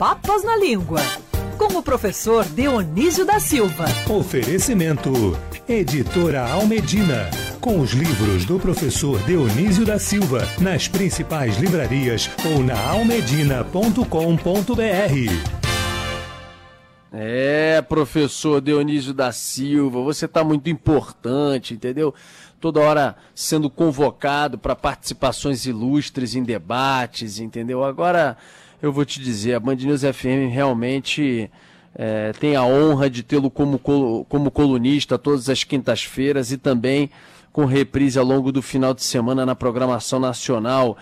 Papas na Língua, com o professor Dionísio da Silva. Oferecimento: Editora Almedina. Com os livros do professor Dionísio da Silva, nas principais livrarias ou na almedina.com.br. É, professor Dionísio da Silva, você está muito importante, entendeu? Toda hora sendo convocado para participações ilustres em debates, entendeu? Agora eu vou te dizer, a Band News FM realmente é, tem a honra de tê-lo como, como colunista todas as quintas-feiras e também com reprise ao longo do final de semana na programação nacional.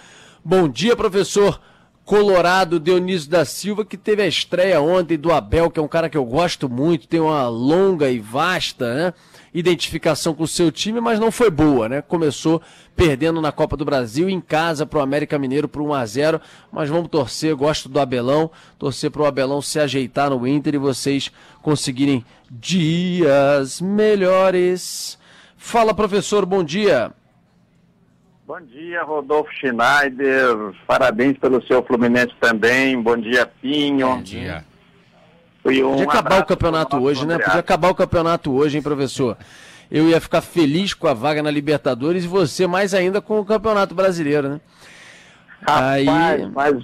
Bom dia, professor Colorado Dionísio da Silva, que teve a estreia ontem do Abel, que é um cara que eu gosto muito, tem uma longa e vasta, né? Identificação com o seu time, mas não foi boa, né? Começou perdendo na Copa do Brasil em casa para o América Mineiro por 1 a 0, mas vamos torcer, gosto do Abelão, torcer para o Abelão se ajeitar no Inter e vocês conseguirem dias melhores. Fala, professor, bom dia. Bom dia, Rodolfo Schneider. Parabéns pelo seu Fluminense também. Bom dia, Pinho. Bom dia. Um Podia acabar o campeonato hoje, né? Podia acabar o campeonato hoje, hein, professor? Eu ia ficar feliz com a vaga na Libertadores e você mais ainda com o Campeonato Brasileiro, né? Rapaz, Aí... mas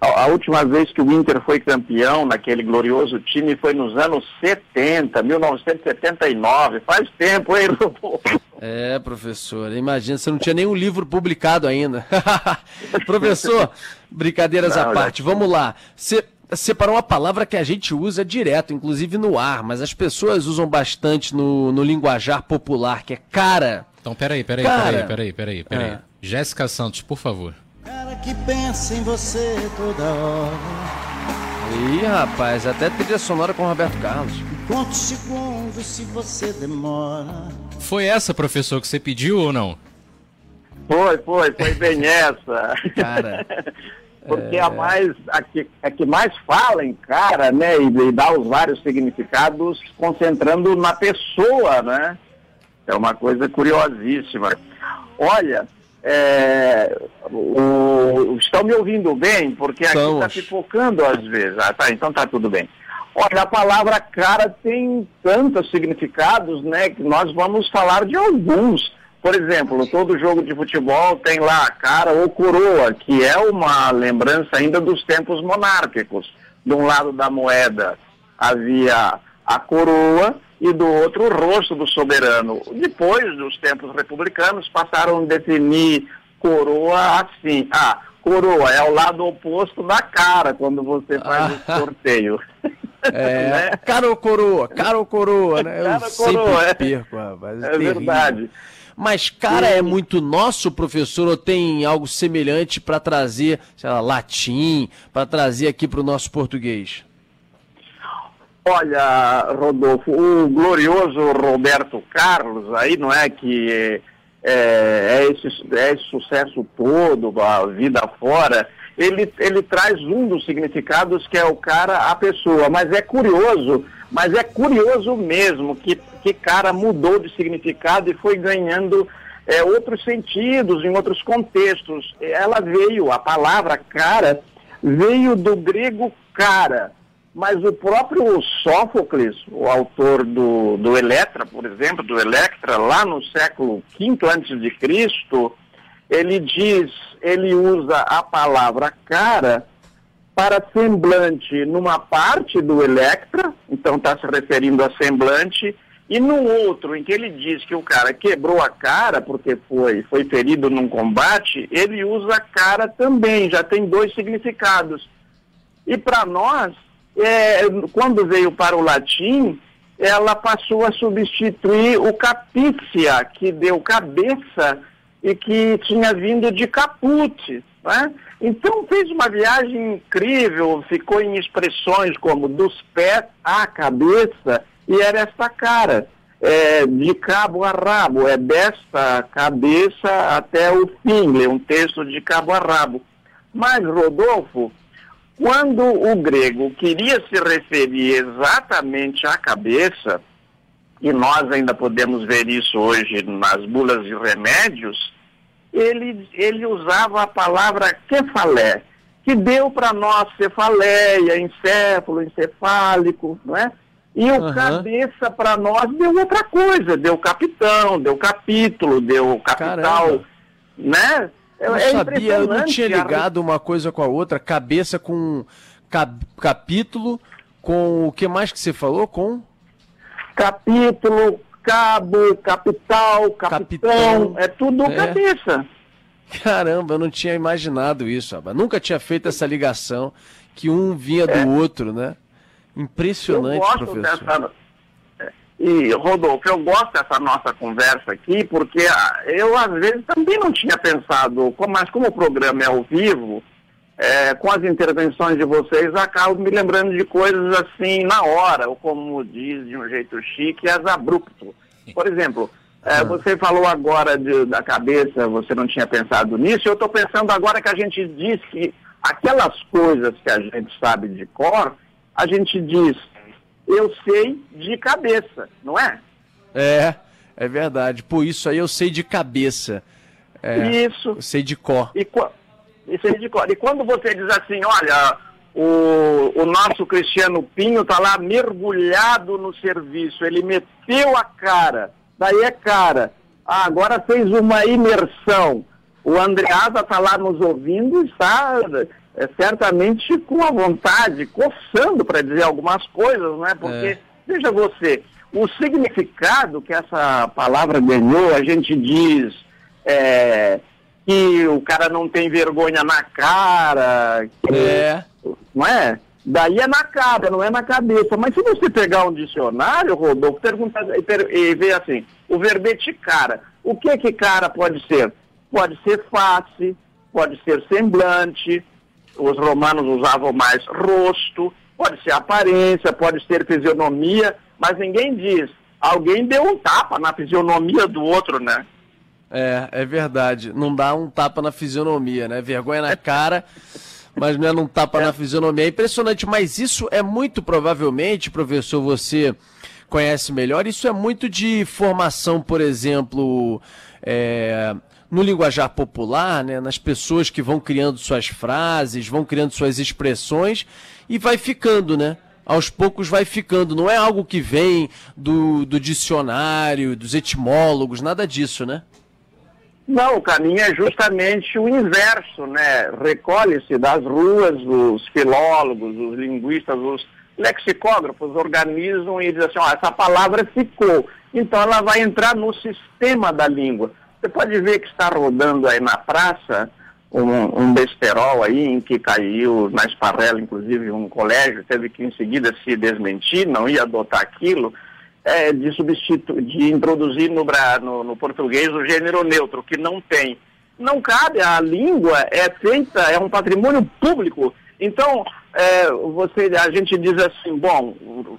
a última vez que o Inter foi campeão naquele glorioso time foi nos anos 70, 1979. Faz tempo, hein? É, professor. Imagina, você não tinha nenhum livro publicado ainda. professor, brincadeiras não, à parte, já... vamos lá. Você separou uma palavra que a gente usa direto, inclusive no ar, mas as pessoas usam bastante no, no linguajar popular, que é cara. Então, peraí, peraí, cara. peraí, peraí, peraí, peraí. É. Jéssica Santos, por favor. Cara que pensa em você toda hora. Ih, rapaz, até trilha sonora com Roberto Carlos. Quantos segundos se você demora? Foi essa, professor, que você pediu ou não? Foi, foi, foi bem essa. Cara. Porque é... a mais a que, a que mais fala em cara, né, e, e dá os vários significados concentrando na pessoa, né? É uma coisa curiosíssima. Olha, é, o, estão me ouvindo bem? Porque aqui está pipocando às vezes. Ah, tá, então tá tudo bem. Olha, a palavra cara tem tantos significados, né, que nós vamos falar de alguns. Por exemplo, todo jogo de futebol tem lá a cara ou coroa, que é uma lembrança ainda dos tempos monárquicos. De um lado da moeda havia a coroa e do outro o rosto do soberano. Depois dos tempos republicanos passaram a definir coroa assim. Ah, coroa é o lado oposto da cara quando você faz ah. o sorteio. É, né? cara ou coroa, cara ou coroa, né? Eu cara coroa, sempre é. perco, rapaz. É, é verdade. Mas cara é muito nosso, professor, ou tem algo semelhante para trazer, sei lá, latim, para trazer aqui para o nosso português? Olha, Rodolfo, o glorioso Roberto Carlos, aí não é que é, é, esse, é esse sucesso todo, a vida fora, ele, ele traz um dos significados que é o cara, a pessoa. Mas é curioso, mas é curioso mesmo que que cara mudou de significado e foi ganhando é, outros sentidos, em outros contextos. Ela veio, a palavra cara, veio do grego cara, mas o próprio Sófocles, o autor do, do Eletra, por exemplo, do Electra, lá no século V antes de Cristo, ele diz, ele usa a palavra cara para semblante numa parte do Electra, então está se referindo a semblante, e no outro, em que ele diz que o cara quebrou a cara porque foi, foi ferido num combate, ele usa a cara também, já tem dois significados. E para nós, é, quando veio para o latim, ela passou a substituir o capícia, que deu cabeça e que tinha vindo de caput. Né? Então fez uma viagem incrível, ficou em expressões como dos pés à cabeça e era esta cara, é, de cabo a rabo, é desta cabeça até o fim, é um texto de cabo a rabo. Mas, Rodolfo, quando o grego queria se referir exatamente à cabeça, e nós ainda podemos ver isso hoje nas bulas de remédios, ele, ele usava a palavra kefalé, que deu para nós cefaleia, encéfalo, encefálico, não é? E o uhum. cabeça para nós deu outra coisa, deu capitão, deu capítulo, deu capital, Caramba. né? Eu não é sabia, eu não tinha ligado uma coisa com a outra, cabeça com cap, capítulo, com o que mais que você falou? Com capítulo, cabo, capital, capitão, capitão é tudo é. cabeça. Caramba, eu não tinha imaginado isso. Nunca tinha feito essa ligação que um vinha é. do outro, né? Impressionante, eu professor. Dessa... É, e, Rodolfo, eu gosto dessa nossa conversa aqui, porque ah, eu, às vezes, também não tinha pensado, mas como o programa é ao vivo, é, com as intervenções de vocês, acabo me lembrando de coisas assim na hora, ou como diz de um jeito chique, as abrupto. Por exemplo, é, ah. você falou agora de, da cabeça, você não tinha pensado nisso, eu estou pensando agora que a gente diz que aquelas coisas que a gente sabe de cor, a gente diz, eu sei de cabeça, não é? É, é verdade. Por isso aí eu sei de cabeça. É, isso. Eu sei de cor. E, isso sei de cor. E quando você diz assim, olha, o, o nosso Cristiano Pinho está lá mergulhado no serviço, ele meteu a cara daí é cara. Ah, agora fez uma imersão. O Andreasa está lá nos ouvindo e está é, certamente com a vontade, coçando para dizer algumas coisas, né? Porque, é. veja você, o significado que essa palavra ganhou, a gente diz é, que o cara não tem vergonha na cara, que, é. não é? Daí é na cara, não é na cabeça. Mas se você pegar um dicionário, Rodolfo, pergunta, e ver assim, o verbete cara, o que que cara pode ser? Pode ser face, pode ser semblante, os romanos usavam mais rosto, pode ser aparência, pode ser fisionomia, mas ninguém diz, alguém deu um tapa na fisionomia do outro, né? É, é verdade. Não dá um tapa na fisionomia, né? Vergonha na cara mas não é um tapa é. na fisionomia. É impressionante, mas isso é muito provavelmente, professor, você conhece melhor, isso é muito de formação, por exemplo, é, no linguajar popular, né, nas pessoas que vão criando suas frases, vão criando suas expressões e vai ficando, né? Aos poucos vai ficando, não é algo que vem do, do dicionário, dos etimólogos, nada disso, né? Não, o caminho é justamente o inverso, né? Recolhe-se das ruas os filólogos, os linguistas, os lexicógrafos organizam e dizem assim, ó, essa palavra ficou. Então ela vai entrar no sistema da língua. Você pode ver que está rodando aí na praça um, um besterol aí em que caiu na esparrela, inclusive, um colégio, teve que em seguida se desmentir, não ia adotar aquilo é, de, substitu de introduzir no, no, no português o gênero neutro, que não tem. Não cabe, a língua é feita, é um patrimônio público. Então, é, você, a gente diz assim, bom,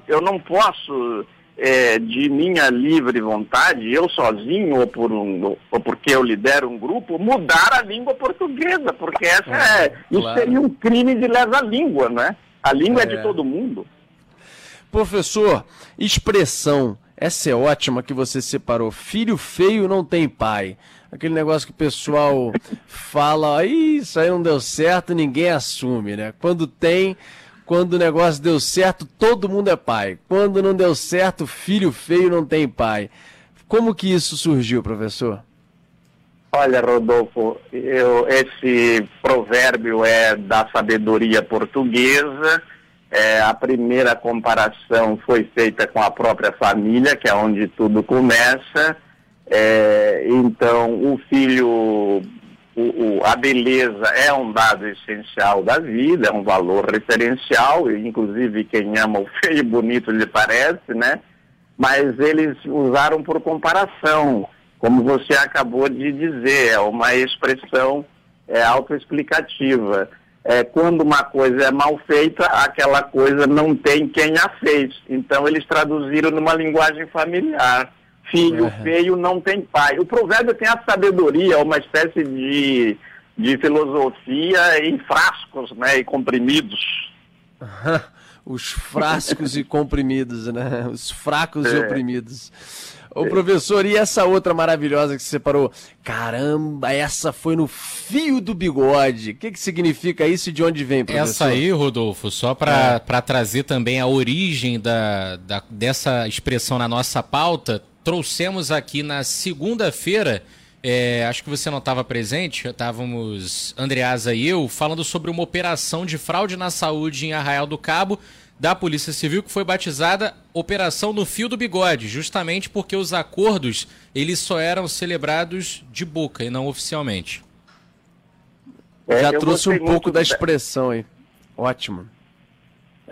eu não posso, é, de minha livre vontade, eu sozinho, ou, por um, ou porque eu lidero um grupo, mudar a língua portuguesa, porque essa é, é isso claro. seria um crime de lesa língua, né? A língua é, é de todo mundo. Professor, expressão. Essa é ótima que você separou. Filho feio não tem pai. Aquele negócio que o pessoal fala, isso aí não deu certo, ninguém assume, né? Quando tem, quando o negócio deu certo, todo mundo é pai. Quando não deu certo, filho feio não tem pai. Como que isso surgiu, professor? Olha, Rodolfo, eu, esse provérbio é da sabedoria portuguesa é, a primeira comparação foi feita com a própria família, que é onde tudo começa. É, então, o filho, o, o, a beleza é um dado essencial da vida, é um valor referencial, inclusive quem ama o feio e bonito lhe parece, né? Mas eles usaram por comparação, como você acabou de dizer, é uma expressão é, autoexplicativa é, quando uma coisa é mal feita, aquela coisa não tem quem a fez. Então eles traduziram numa linguagem familiar. Filho uhum. feio não tem pai. O provérbio tem a sabedoria, uma espécie de, de filosofia em frascos né, e comprimidos. Os frascos e comprimidos, né? Os fracos é. e oprimidos. Ô, professor, e essa outra maravilhosa que você separou? Caramba, essa foi no fio do bigode. O que, que significa isso e de onde vem, professor? Essa aí, Rodolfo, só para é. trazer também a origem da, da, dessa expressão na nossa pauta, trouxemos aqui na segunda-feira. É, acho que você não estava presente, estávamos, Andreasa e eu, falando sobre uma operação de fraude na saúde em Arraial do Cabo, da Polícia Civil que foi batizada Operação no Fio do Bigode, justamente porque os acordos eles só eram celebrados de boca e não oficialmente. É, Já trouxe um pouco da expressão aí. Ótimo.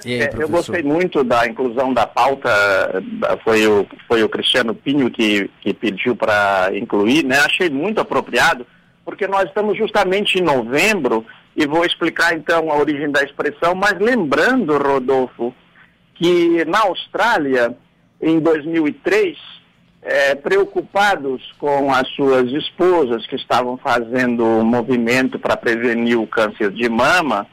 Aí, é, eu gostei muito da inclusão da pauta, foi o, foi o Cristiano Pinho que, que pediu para incluir, né? Achei muito apropriado, porque nós estamos justamente em novembro e vou explicar então a origem da expressão, mas lembrando, Rodolfo, que na Austrália, em 2003, é, preocupados com as suas esposas que estavam fazendo um movimento para prevenir o câncer de mama,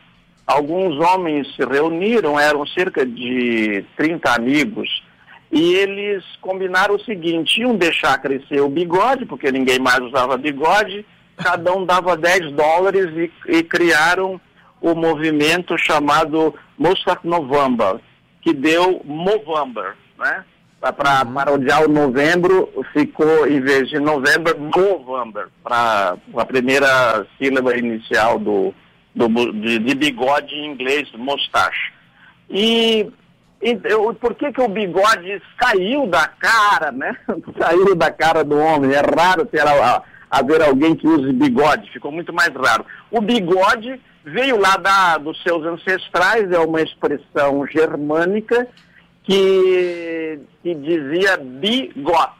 alguns homens se reuniram, eram cerca de 30 amigos, e eles combinaram o seguinte, iam deixar crescer o bigode, porque ninguém mais usava bigode, cada um dava 10 dólares e, e criaram o movimento chamado Mossack November, que deu Movember, né? Para uhum. parodiar o novembro, ficou, em vez de novembro, Movember, para a primeira sílaba inicial do, do de, de, bigode em inglês, mustache. E, e eu, por que, que o bigode saiu da cara, né? saiu da cara do homem. É raro ter a, haver alguém que use bigode, ficou muito mais raro. O bigode veio lá da, dos seus ancestrais, é uma expressão germânica que, que dizia bigot,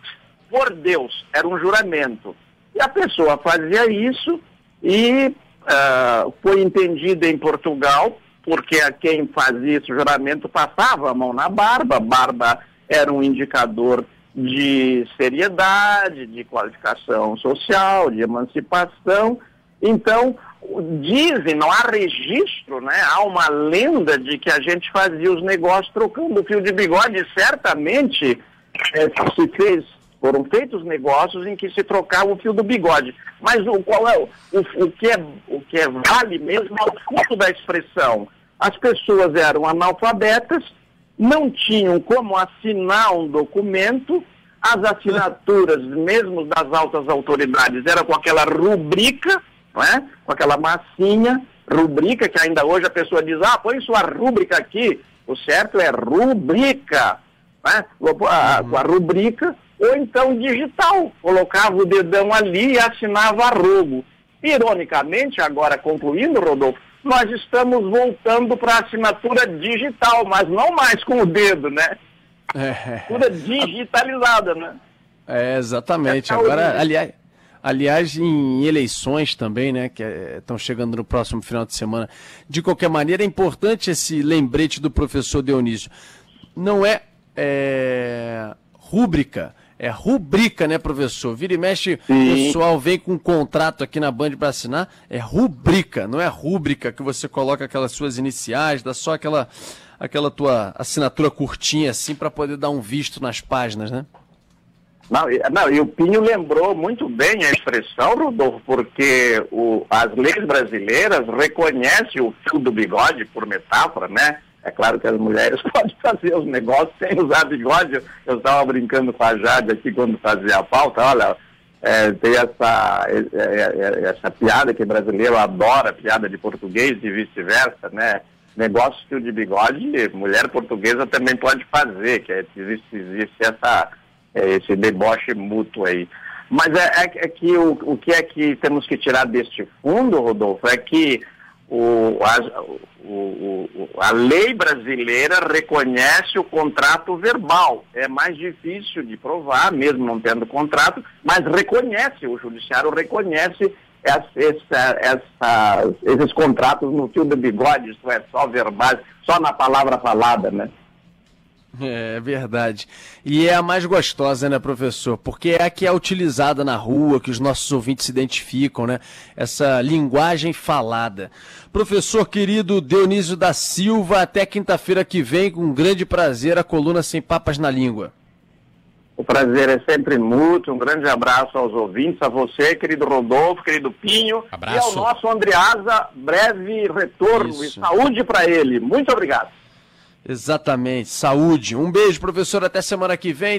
por Deus, era um juramento. E a pessoa fazia isso e uh, foi entendida em Portugal, porque a quem fazia esse juramento passava a mão na barba, barba era um indicador de seriedade, de qualificação social, de emancipação. Então, dizem, não há registro, né? há uma lenda de que a gente fazia os negócios trocando fio de bigode. Certamente é, se fez, foram feitos negócios em que se trocava o fio do bigode. Mas o, qual é, o, o, que é o que é vale mesmo é o ponto da expressão. As pessoas eram analfabetas, não tinham como assinar um documento, as assinaturas, mesmo das altas autoridades, era com aquela rubrica, não é? com aquela massinha, rubrica, que ainda hoje a pessoa diz, ah, põe sua rubrica aqui. O certo é rubrica, né? com a rubrica, ou então digital, colocava o dedão ali e assinava a rogo. Ironicamente, agora concluindo, Rodolfo, nós estamos voltando para a assinatura digital, mas não mais com o dedo, né? É. Assinatura digitalizada, né? É, exatamente. Agora, aliás, aliás, em eleições também, né, que estão é, chegando no próximo final de semana. De qualquer maneira, é importante esse lembrete do professor Dionísio. Não é, é rúbrica, é rubrica, né, professor? Vira e mexe, o pessoal vem com um contrato aqui na Band para assinar. É rubrica, não é rúbrica que você coloca aquelas suas iniciais, dá só aquela, aquela tua assinatura curtinha assim para poder dar um visto nas páginas, né? Não, não, e o Pinho lembrou muito bem a expressão, Rodolfo, porque o, as leis brasileiras reconhecem o fio do bigode, por metáfora, né? É claro que as mulheres podem fazer os negócios sem usar bigode. Eu estava brincando com a Jade aqui quando fazia a pauta. Olha, é, tem essa, é, é, é essa piada que brasileiro adora, piada de português e vice-versa, né? Negócio que o de bigode, mulher portuguesa também pode fazer, que é, existe, existe essa, é, esse deboche mútuo aí. Mas é, é, que o, o que é que temos que tirar deste fundo, Rodolfo, é que o, a, o, a lei brasileira reconhece o contrato verbal. É mais difícil de provar, mesmo não tendo contrato, mas reconhece, o judiciário reconhece essa, essa, esses contratos no fio do bigode, isso é só verbal, só na palavra falada, né? É verdade. E é a mais gostosa, né, professor? Porque é a que é utilizada na rua, que os nossos ouvintes se identificam, né? Essa linguagem falada. Professor querido Dionísio da Silva, até quinta-feira que vem, com grande prazer, a coluna Sem Papas na Língua. O prazer é sempre mútuo. Um grande abraço aos ouvintes, a você, querido Rodolfo, querido Pinho. Abraço. E ao nosso Andreasa, breve retorno Isso. e saúde para ele. Muito obrigado. Exatamente. Saúde. Um beijo, professor. Até semana que vem.